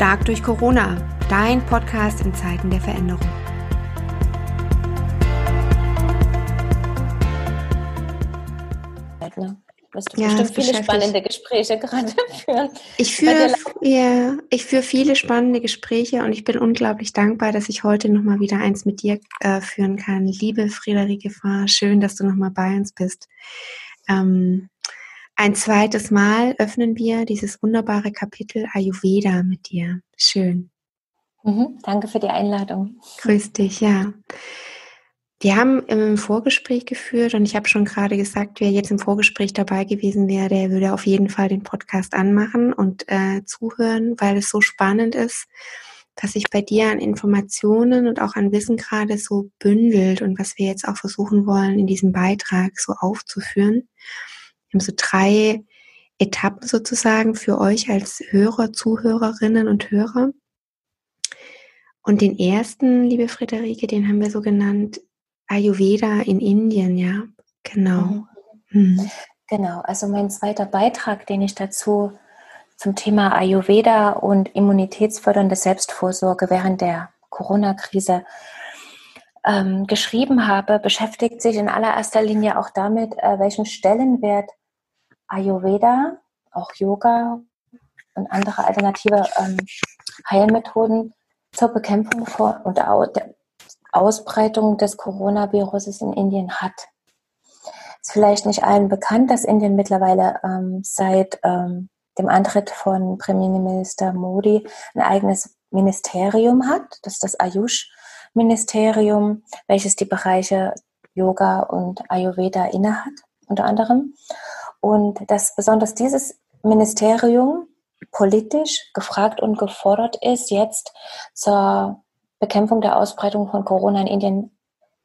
Stark durch Corona, dein Podcast in Zeiten der Veränderung. wirst du ja, bestimmt viele spannende Gespräche gerade führen. Ich führe, ja, ich führe viele spannende Gespräche und ich bin unglaublich dankbar, dass ich heute nochmal wieder eins mit dir äh, führen kann. Liebe Friederike Fahr, schön, dass du nochmal bei uns bist. Ähm, ein zweites Mal öffnen wir dieses wunderbare Kapitel Ayurveda mit dir. Schön. Mhm, danke für die Einladung. Grüß dich, ja. Wir haben im Vorgespräch geführt und ich habe schon gerade gesagt, wer jetzt im Vorgespräch dabei gewesen wäre, der würde auf jeden Fall den Podcast anmachen und äh, zuhören, weil es so spannend ist, was sich bei dir an Informationen und auch an Wissen gerade so bündelt und was wir jetzt auch versuchen wollen, in diesem Beitrag so aufzuführen. Wir haben so drei Etappen sozusagen für euch als Hörer, Zuhörerinnen und Hörer. Und den ersten, liebe Friederike, den haben wir so genannt, Ayurveda in Indien, ja, genau. Mhm. Mhm. Genau, also mein zweiter Beitrag, den ich dazu zum Thema Ayurveda und immunitätsfördernde Selbstvorsorge während der Corona-Krise ähm, geschrieben habe, beschäftigt sich in allererster Linie auch damit, äh, welchen Stellenwert Ayurveda, auch Yoga und andere alternative ähm, Heilmethoden zur Bekämpfung vor und Ausbreitung des Coronaviruses in Indien hat. Ist vielleicht nicht allen bekannt, dass Indien mittlerweile ähm, seit ähm, dem Antritt von Premierminister Modi ein eigenes Ministerium hat. Das ist das Ayush-Ministerium, welches die Bereiche Yoga und Ayurveda innehat, unter anderem. Und dass besonders dieses Ministerium politisch gefragt und gefordert ist, jetzt zur Bekämpfung der Ausbreitung von Corona in Indien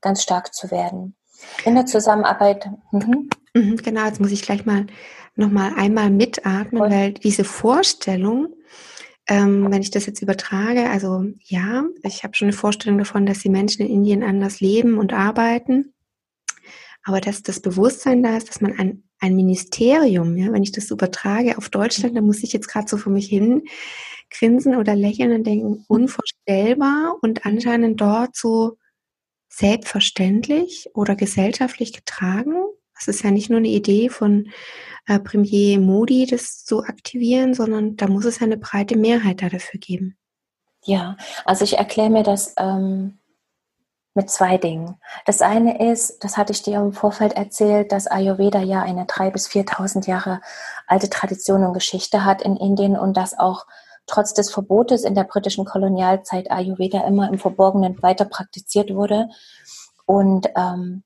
ganz stark zu werden. In der Zusammenarbeit. Mhm. mhm genau, jetzt muss ich gleich mal nochmal einmal mitatmen, Voll. weil diese Vorstellung, ähm, wenn ich das jetzt übertrage, also ja, ich habe schon eine Vorstellung davon, dass die Menschen in Indien anders leben und arbeiten, aber dass das Bewusstsein da ist, dass man ein, ein Ministerium, ja, wenn ich das übertrage auf Deutschland, dann muss ich jetzt gerade so vor mich hin grinsen oder lächeln und denken, unvorstellbar und anscheinend dort so selbstverständlich oder gesellschaftlich getragen. Das ist ja nicht nur eine Idee von äh, Premier Modi, das zu aktivieren, sondern da muss es ja eine breite Mehrheit da dafür geben. Ja, also ich erkläre mir das ähm, mit zwei Dingen. Das eine ist, das hatte ich dir im Vorfeld erzählt, dass Ayurveda ja eine drei bis 4.000 Jahre alte Tradition und Geschichte hat in Indien und dass auch trotz des Verbotes in der britischen Kolonialzeit Ayurveda immer im Verborgenen weiter praktiziert wurde und ähm,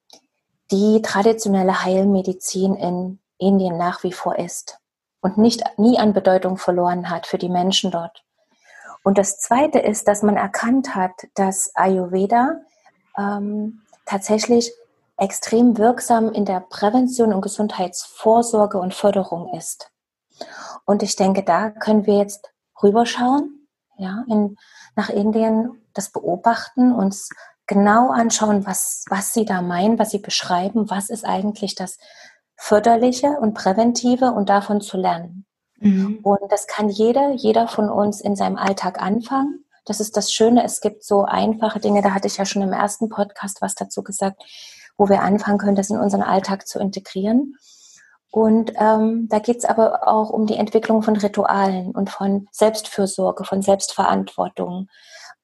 die traditionelle Heilmedizin in Indien nach wie vor ist und nicht nie an Bedeutung verloren hat für die Menschen dort. Und das Zweite ist, dass man erkannt hat, dass Ayurveda ähm, tatsächlich extrem wirksam in der Prävention und Gesundheitsvorsorge und Förderung ist. Und ich denke, da können wir jetzt rüberschauen, ja, in, nach Indien, das beobachten, uns genau anschauen, was, was sie da meinen, was sie beschreiben, was ist eigentlich das Förderliche und Präventive und davon zu lernen. Mhm. Und das kann jeder, jeder von uns in seinem Alltag anfangen. Das ist das Schöne, es gibt so einfache Dinge, da hatte ich ja schon im ersten Podcast was dazu gesagt, wo wir anfangen können, das in unseren Alltag zu integrieren. Und ähm, da geht es aber auch um die Entwicklung von Ritualen und von Selbstfürsorge, von Selbstverantwortung.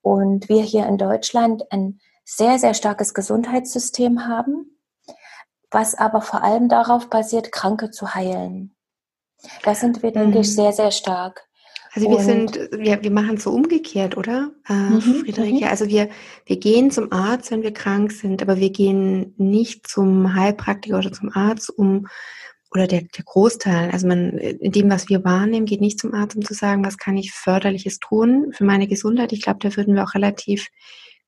Und wir hier in Deutschland ein sehr, sehr starkes Gesundheitssystem haben, was aber vor allem darauf basiert, Kranke zu heilen. Da sind wir, denke ich, mhm. sehr, sehr stark. Also wir und sind, wir, wir machen es so umgekehrt, oder, äh, mhm, Friederike? Mhm. Also wir, wir gehen zum Arzt, wenn wir krank sind, aber wir gehen nicht zum Heilpraktiker oder zum Arzt, um oder der, der Großteil, also man, in dem, was wir wahrnehmen, geht nicht zum Arzt, um zu sagen, was kann ich förderliches tun für meine Gesundheit. Ich glaube, da würden wir auch relativ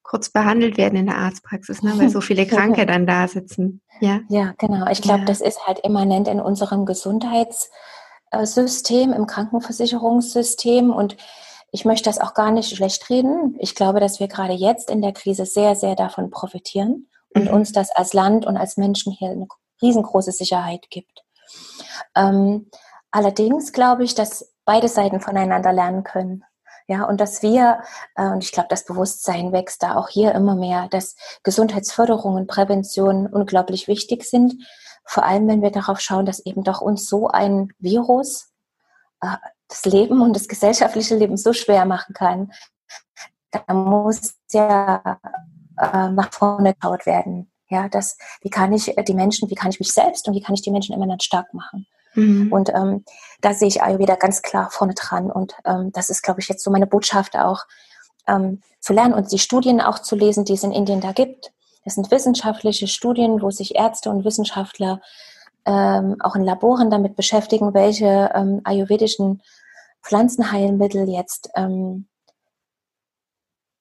kurz behandelt werden in der Arztpraxis, ne, weil so viele Kranke dann da sitzen. Ja, ja genau. Ich glaube, ja. das ist halt immanent in unserem Gesundheitssystem, im Krankenversicherungssystem und ich möchte das auch gar nicht schlecht reden. Ich glaube, dass wir gerade jetzt in der Krise sehr, sehr davon profitieren und mhm. uns das als Land und als Menschen hier eine riesengroße Sicherheit gibt. Ähm, allerdings glaube ich, dass beide Seiten voneinander lernen können. Ja, und dass wir, äh, und ich glaube, das Bewusstsein wächst da auch hier immer mehr, dass Gesundheitsförderung und Prävention unglaublich wichtig sind. Vor allem, wenn wir darauf schauen, dass eben doch uns so ein Virus äh, das Leben und das gesellschaftliche Leben so schwer machen kann. Da muss ja äh, nach vorne geschaut werden. Ja, das, wie kann ich die Menschen, wie kann ich mich selbst und wie kann ich die Menschen immer dann stark machen? Mhm. Und ähm, da sehe ich Ayurveda ganz klar vorne dran. Und ähm, das ist, glaube ich, jetzt so meine Botschaft auch, ähm, zu lernen und die Studien auch zu lesen, die es in Indien da gibt. Das sind wissenschaftliche Studien, wo sich Ärzte und Wissenschaftler ähm, auch in Laboren damit beschäftigen, welche ähm, ayurvedischen Pflanzenheilmittel jetzt ähm,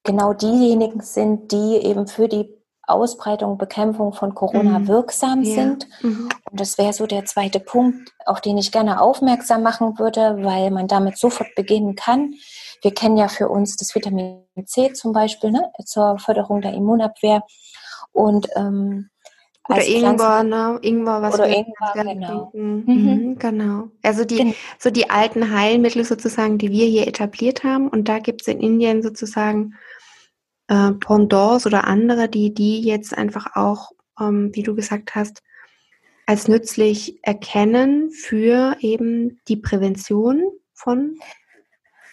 genau diejenigen sind, die eben für die Ausbreitung, Bekämpfung von Corona mhm. wirksam ja. sind. Mhm. Und das wäre so der zweite Punkt, auf den ich gerne aufmerksam machen würde, weil man damit sofort beginnen kann. Wir kennen ja für uns das Vitamin C zum Beispiel ne, zur Förderung der Immunabwehr. Und ähm, oder Ingwer, ne? Ingwer, was oder wir Ingwer, genau. Mhm. Mhm, genau. Also die, genau. so die alten Heilmittel sozusagen, die wir hier etabliert haben. Und da gibt es in Indien sozusagen äh, Pendants oder andere, die die jetzt einfach auch, ähm, wie du gesagt hast, als nützlich erkennen für eben die Prävention von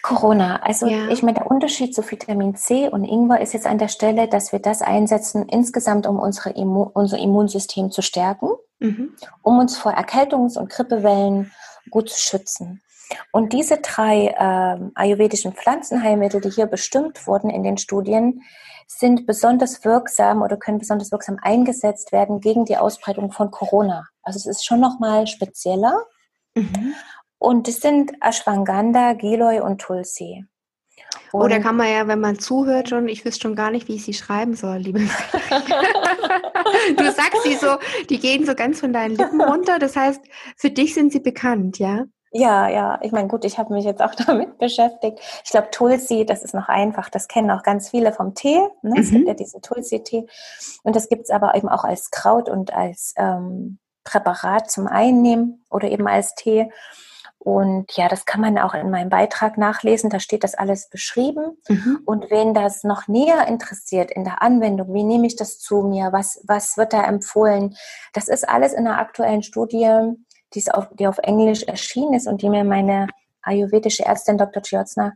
Corona. Also ja. ich meine, der Unterschied zu Vitamin C und Ingwer ist jetzt an der Stelle, dass wir das einsetzen insgesamt, um unsere Immu unser Immunsystem zu stärken, mhm. um uns vor Erkältungs- und Grippewellen gut zu schützen. Und diese drei äh, ayurvedischen Pflanzenheilmittel, die hier bestimmt wurden in den Studien, sind besonders wirksam oder können besonders wirksam eingesetzt werden gegen die Ausbreitung von Corona. Also es ist schon nochmal spezieller. Mhm. Und das sind Ashwagandha, Giloy und Tulsi. Und oh, da kann man ja, wenn man zuhört schon, ich wüsste schon gar nicht, wie ich sie schreiben soll, liebe. du sagst sie so, die gehen so ganz von deinen Lippen runter. Das heißt, für dich sind sie bekannt, ja? Ja, ja, ich meine, gut, ich habe mich jetzt auch damit beschäftigt. Ich glaube, Tulsi, das ist noch einfach. Das kennen auch ganz viele vom Tee. Ne? Mhm. Es gibt mhm. ja diesen Tulsi-Tee. Und das gibt es aber eben auch als Kraut und als ähm, Präparat zum Einnehmen oder eben als Tee. Und ja, das kann man auch in meinem Beitrag nachlesen. Da steht das alles beschrieben. Mhm. Und wen das noch näher interessiert in der Anwendung, wie nehme ich das zu mir? Was, was wird da empfohlen? Das ist alles in der aktuellen Studie die, auf, die auf Englisch erschienen ist und die mir meine ayurvedische Ärztin Dr. Chiotzner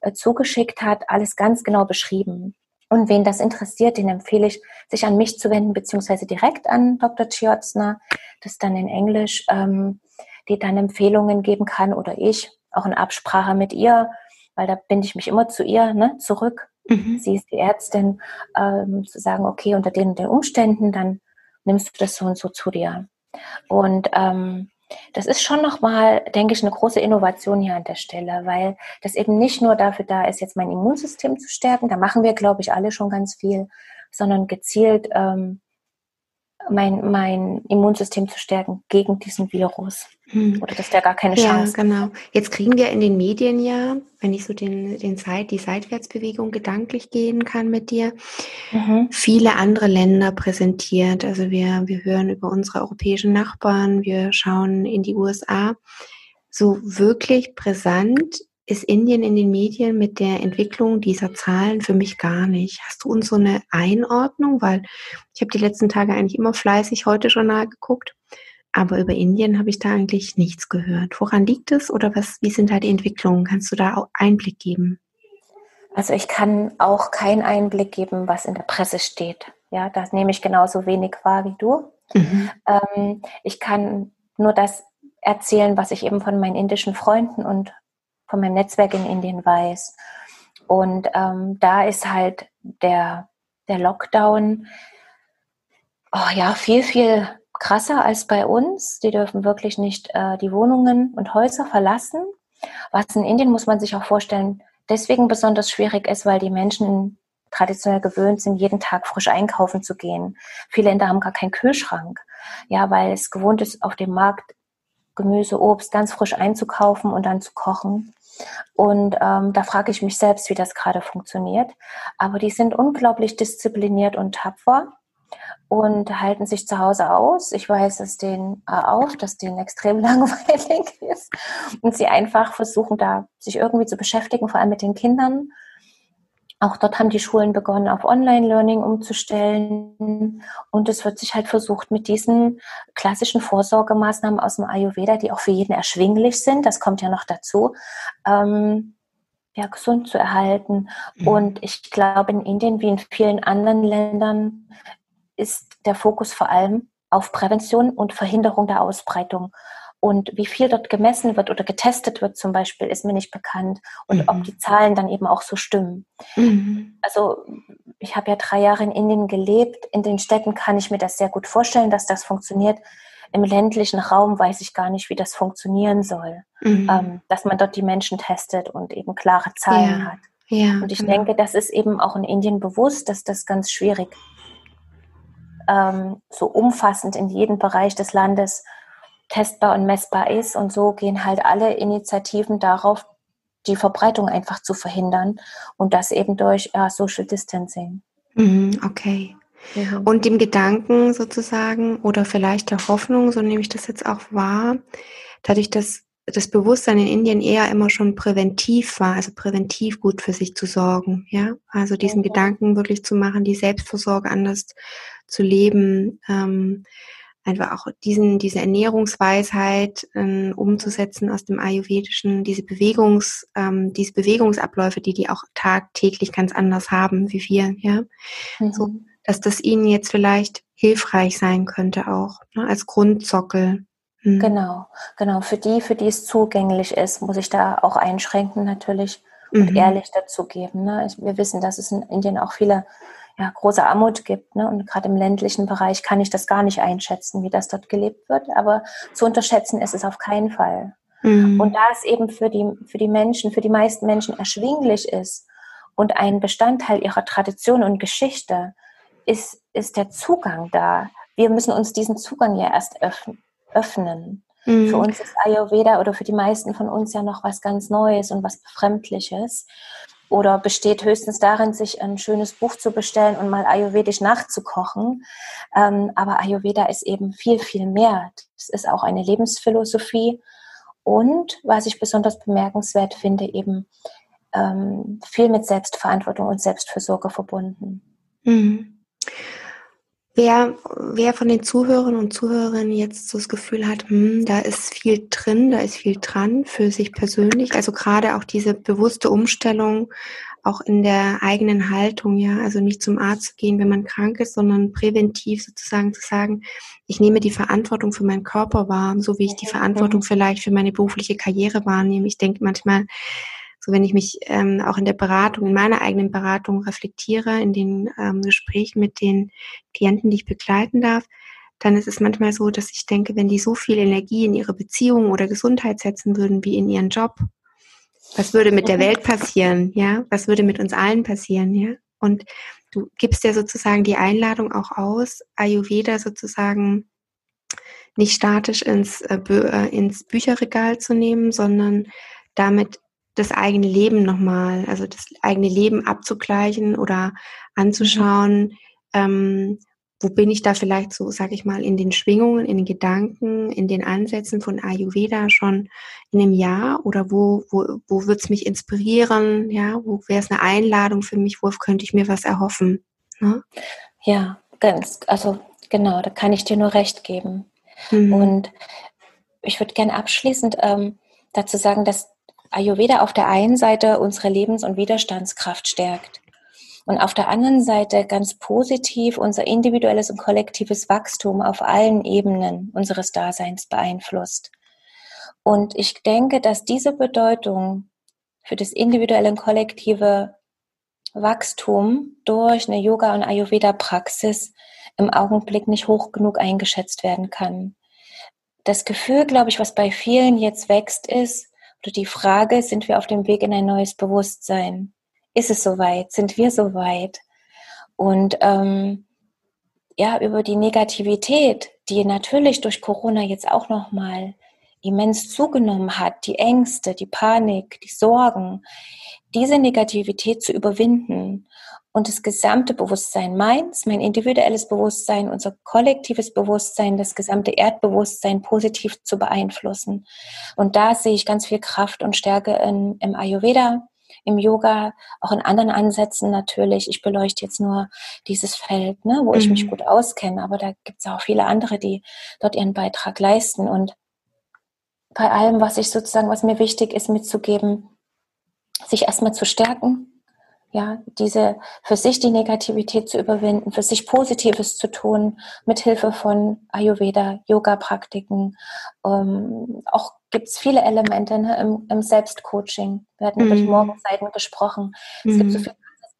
äh, zugeschickt hat, alles ganz genau beschrieben. Und wen das interessiert, den empfehle ich, sich an mich zu wenden, beziehungsweise direkt an Dr. Chiotzner, das dann in Englisch, ähm, die dann Empfehlungen geben kann oder ich, auch in Absprache mit ihr, weil da binde ich mich immer zu ihr ne, zurück. Mhm. Sie ist die Ärztin, ähm, zu sagen, okay, unter den, den Umständen, dann nimmst du das so und so zu dir. Und ähm, das ist schon nochmal, denke ich, eine große Innovation hier an der Stelle, weil das eben nicht nur dafür da ist, jetzt mein Immunsystem zu stärken, da machen wir, glaube ich, alle schon ganz viel, sondern gezielt ähm, mein, mein Immunsystem zu stärken gegen diesen Virus. Hm. Oder dass der gar keine Chance Ja, genau. Jetzt kriegen wir in den Medien ja, wenn ich so den, den Seit, die Seitwärtsbewegung gedanklich gehen kann mit dir, mhm. viele andere Länder präsentiert. Also wir, wir hören über unsere europäischen Nachbarn, wir schauen in die USA. So wirklich brisant ist Indien in den Medien mit der Entwicklung dieser Zahlen für mich gar nicht. Hast du uns so eine Einordnung? Weil ich habe die letzten Tage eigentlich immer fleißig heute Journal geguckt, aber über Indien habe ich da eigentlich nichts gehört. Woran liegt es oder was, wie sind da die Entwicklungen? Kannst du da auch Einblick geben? Also ich kann auch keinen Einblick geben, was in der Presse steht. Ja, das nehme ich genauso wenig wahr wie du. Mhm. Ähm, ich kann nur das erzählen, was ich eben von meinen indischen Freunden und von meinem Netzwerk in Indien weiß. Und ähm, da ist halt der, der Lockdown oh ja, viel, viel krasser als bei uns. Die dürfen wirklich nicht äh, die Wohnungen und Häuser verlassen. Was in Indien, muss man sich auch vorstellen, deswegen besonders schwierig ist, weil die Menschen traditionell gewöhnt sind, jeden Tag frisch einkaufen zu gehen. Viele Länder haben gar keinen Kühlschrank. Ja, weil es gewohnt ist, auf dem Markt Gemüse, Obst ganz frisch einzukaufen und dann zu kochen. Und ähm, da frage ich mich selbst, wie das gerade funktioniert. Aber die sind unglaublich diszipliniert und tapfer. und halten sich zu Hause aus. Ich weiß es denen äh, auf, dass denen extrem langweilig ist und sie einfach versuchen, da sich irgendwie zu beschäftigen, vor allem mit den Kindern. Auch dort haben die Schulen begonnen, auf Online-Learning umzustellen. Und es wird sich halt versucht, mit diesen klassischen Vorsorgemaßnahmen aus dem Ayurveda, die auch für jeden erschwinglich sind, das kommt ja noch dazu, ähm, ja, gesund zu erhalten. Mhm. Und ich glaube, in Indien wie in vielen anderen Ländern ist der Fokus vor allem auf Prävention und Verhinderung der Ausbreitung. Und wie viel dort gemessen wird oder getestet wird zum Beispiel, ist mir nicht bekannt. Und mhm. ob die Zahlen dann eben auch so stimmen. Mhm. Also ich habe ja drei Jahre in Indien gelebt. In den Städten kann ich mir das sehr gut vorstellen, dass das funktioniert. Im ländlichen Raum weiß ich gar nicht, wie das funktionieren soll. Mhm. Ähm, dass man dort die Menschen testet und eben klare Zahlen ja. hat. Ja, und ich genau. denke, das ist eben auch in Indien bewusst, dass das ganz schwierig ähm, so umfassend in jedem Bereich des Landes testbar und messbar ist. Und so gehen halt alle Initiativen darauf, die Verbreitung einfach zu verhindern und das eben durch äh, Social Distancing. Mhm, okay. Mhm. Und dem Gedanken sozusagen oder vielleicht der Hoffnung, so nehme ich das jetzt auch wahr, dadurch, dass das Bewusstsein in Indien eher immer schon präventiv war, also präventiv gut für sich zu sorgen, ja, also diesen mhm. Gedanken wirklich zu machen, die Selbstversorge anders zu leben, ähm, einfach auch diesen, diese Ernährungsweisheit ähm, umzusetzen aus dem Ayurvedischen, diese Bewegungs, ähm, diese Bewegungsabläufe, die die auch tagtäglich ganz anders haben wie wir, ja, mhm. so, dass das ihnen jetzt vielleicht hilfreich sein könnte auch ne, als Grundsockel. Mhm. Genau, genau. Für die, für die es zugänglich ist, muss ich da auch einschränken natürlich und mhm. ehrlich dazugeben. Ne? Wir wissen, dass es in Indien auch viele ja, große Armut gibt. Ne? Und gerade im ländlichen Bereich kann ich das gar nicht einschätzen, wie das dort gelebt wird. Aber zu unterschätzen ist es auf keinen Fall. Mhm. Und da es eben für die, für die Menschen, für die meisten Menschen erschwinglich ist und ein Bestandteil ihrer Tradition und Geschichte, ist, ist der Zugang da. Wir müssen uns diesen Zugang ja erst öffnen. öffnen. Mhm. Für uns ist Ayurveda oder für die meisten von uns ja noch was ganz Neues und was Befremdliches oder besteht höchstens darin, sich ein schönes Buch zu bestellen und mal ayurvedisch nachzukochen. Ähm, aber Ayurveda ist eben viel, viel mehr. Es ist auch eine Lebensphilosophie und, was ich besonders bemerkenswert finde, eben ähm, viel mit Selbstverantwortung und Selbstfürsorge verbunden. Mhm. Wer, wer von den Zuhörern und Zuhörern jetzt so das Gefühl hat, hm, da ist viel drin, da ist viel dran für sich persönlich, also gerade auch diese bewusste Umstellung auch in der eigenen Haltung, ja, also nicht zum Arzt zu gehen, wenn man krank ist, sondern präventiv sozusagen zu sagen, ich nehme die Verantwortung für meinen Körper wahr, so wie ich die Verantwortung vielleicht für meine berufliche Karriere wahrnehme. Ich denke manchmal, so wenn ich mich ähm, auch in der Beratung, in meiner eigenen Beratung reflektiere, in den ähm, Gesprächen mit den Klienten, die ich begleiten darf, dann ist es manchmal so, dass ich denke, wenn die so viel Energie in ihre Beziehung oder Gesundheit setzen würden wie in ihren Job, was würde mit der Welt passieren, ja? Was würde mit uns allen passieren, ja? Und du gibst ja sozusagen die Einladung auch aus, Ayurveda sozusagen nicht statisch ins, äh, äh ins Bücherregal zu nehmen, sondern damit das eigene Leben nochmal, also das eigene Leben abzugleichen oder anzuschauen, ähm, wo bin ich da vielleicht so, sag ich mal, in den Schwingungen, in den Gedanken, in den Ansätzen von Ayurveda schon in einem Jahr oder wo, wo, wo wird es mich inspirieren, ja, wo wäre es eine Einladung für mich, worauf könnte ich mir was erhoffen? Ne? Ja, ganz, also genau, da kann ich dir nur recht geben. Mhm. Und ich würde gerne abschließend ähm, dazu sagen, dass Ayurveda auf der einen Seite unsere Lebens- und Widerstandskraft stärkt und auf der anderen Seite ganz positiv unser individuelles und kollektives Wachstum auf allen Ebenen unseres Daseins beeinflusst. Und ich denke, dass diese Bedeutung für das individuelle und kollektive Wachstum durch eine Yoga- und Ayurveda-Praxis im Augenblick nicht hoch genug eingeschätzt werden kann. Das Gefühl, glaube ich, was bei vielen jetzt wächst, ist, oder die Frage, sind wir auf dem Weg in ein neues Bewusstsein? Ist es soweit? Sind wir soweit? Und ähm, ja, über die Negativität, die natürlich durch Corona jetzt auch nochmal immens zugenommen hat, die Ängste, die Panik, die Sorgen, diese Negativität zu überwinden und das gesamte Bewusstsein meins, mein individuelles Bewusstsein, unser kollektives Bewusstsein, das gesamte Erdbewusstsein positiv zu beeinflussen. Und da sehe ich ganz viel Kraft und Stärke in, im Ayurveda, im Yoga, auch in anderen Ansätzen natürlich. Ich beleuchte jetzt nur dieses Feld, ne, wo mhm. ich mich mhm. gut auskenne, aber da gibt es auch viele andere, die dort ihren Beitrag leisten. Und bei allem, was ich sozusagen, was mir wichtig ist, mitzugeben, sich erstmal zu stärken, ja, diese für sich die Negativität zu überwinden, für sich Positives zu tun, mit Hilfe von Ayurveda, Yoga-Praktiken. Ähm, auch gibt es viele Elemente ne, im, im Selbstcoaching. Wir hatten mm. über die mhm. Morgenseiten gesprochen. Mm. Es gibt so mhm. viel,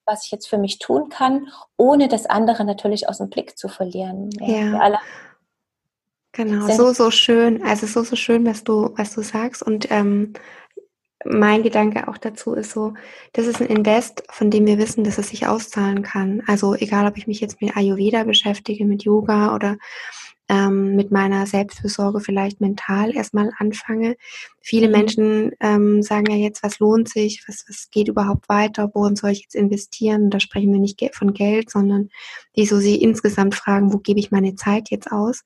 was ich jetzt für mich tun kann, ohne das andere natürlich aus dem Blick zu verlieren. Ja. ja. Genau, so, so schön. Also so, so schön, was du, was du sagst. Und ähm, mein Gedanke auch dazu ist so, das ist ein Invest, von dem wir wissen, dass es sich auszahlen kann. Also egal, ob ich mich jetzt mit Ayurveda beschäftige, mit Yoga oder ähm, mit meiner Selbstfürsorge vielleicht mental erstmal anfange. Viele mhm. Menschen ähm, sagen ja jetzt, was lohnt sich, was, was geht überhaupt weiter, worin soll ich jetzt investieren? da sprechen wir nicht von Geld, sondern die so sie insgesamt fragen, wo gebe ich meine Zeit jetzt aus?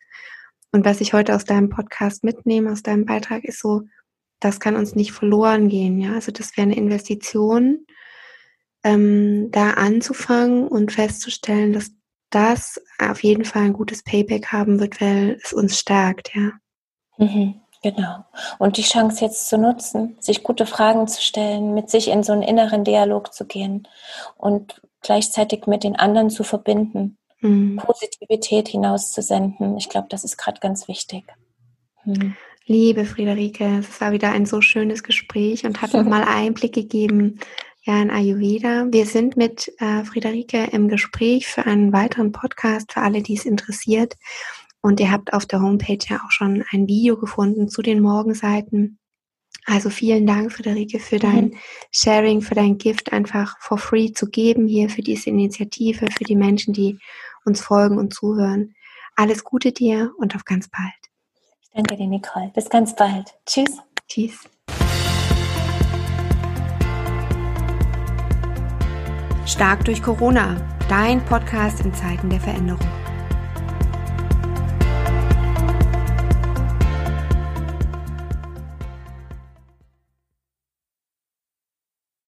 Und was ich heute aus deinem Podcast mitnehme, aus deinem Beitrag, ist so, das kann uns nicht verloren gehen. Ja, also das wäre eine Investition, ähm, da anzufangen und festzustellen, dass das auf jeden Fall ein gutes Payback haben wird, weil es uns stärkt. Ja. Mhm, genau. Und die Chance jetzt zu nutzen, sich gute Fragen zu stellen, mit sich in so einen inneren Dialog zu gehen und gleichzeitig mit den anderen zu verbinden, mhm. Positivität hinauszusenden. Ich glaube, das ist gerade ganz wichtig. Mhm. Liebe Friederike, es war wieder ein so schönes Gespräch und hat nochmal Einblick gegeben ja, in Ayurveda. Wir sind mit äh, Friederike im Gespräch für einen weiteren Podcast für alle, die es interessiert. Und ihr habt auf der Homepage ja auch schon ein Video gefunden zu den Morgenseiten. Also vielen Dank, Friederike, für dein mhm. Sharing, für dein Gift einfach for free zu geben hier für diese Initiative, für die Menschen, die uns folgen und zuhören. Alles Gute dir und auf ganz bald. Danke dir, Nicole. Bis ganz bald. Tschüss. Tschüss. Stark durch Corona, dein Podcast in Zeiten der Veränderung.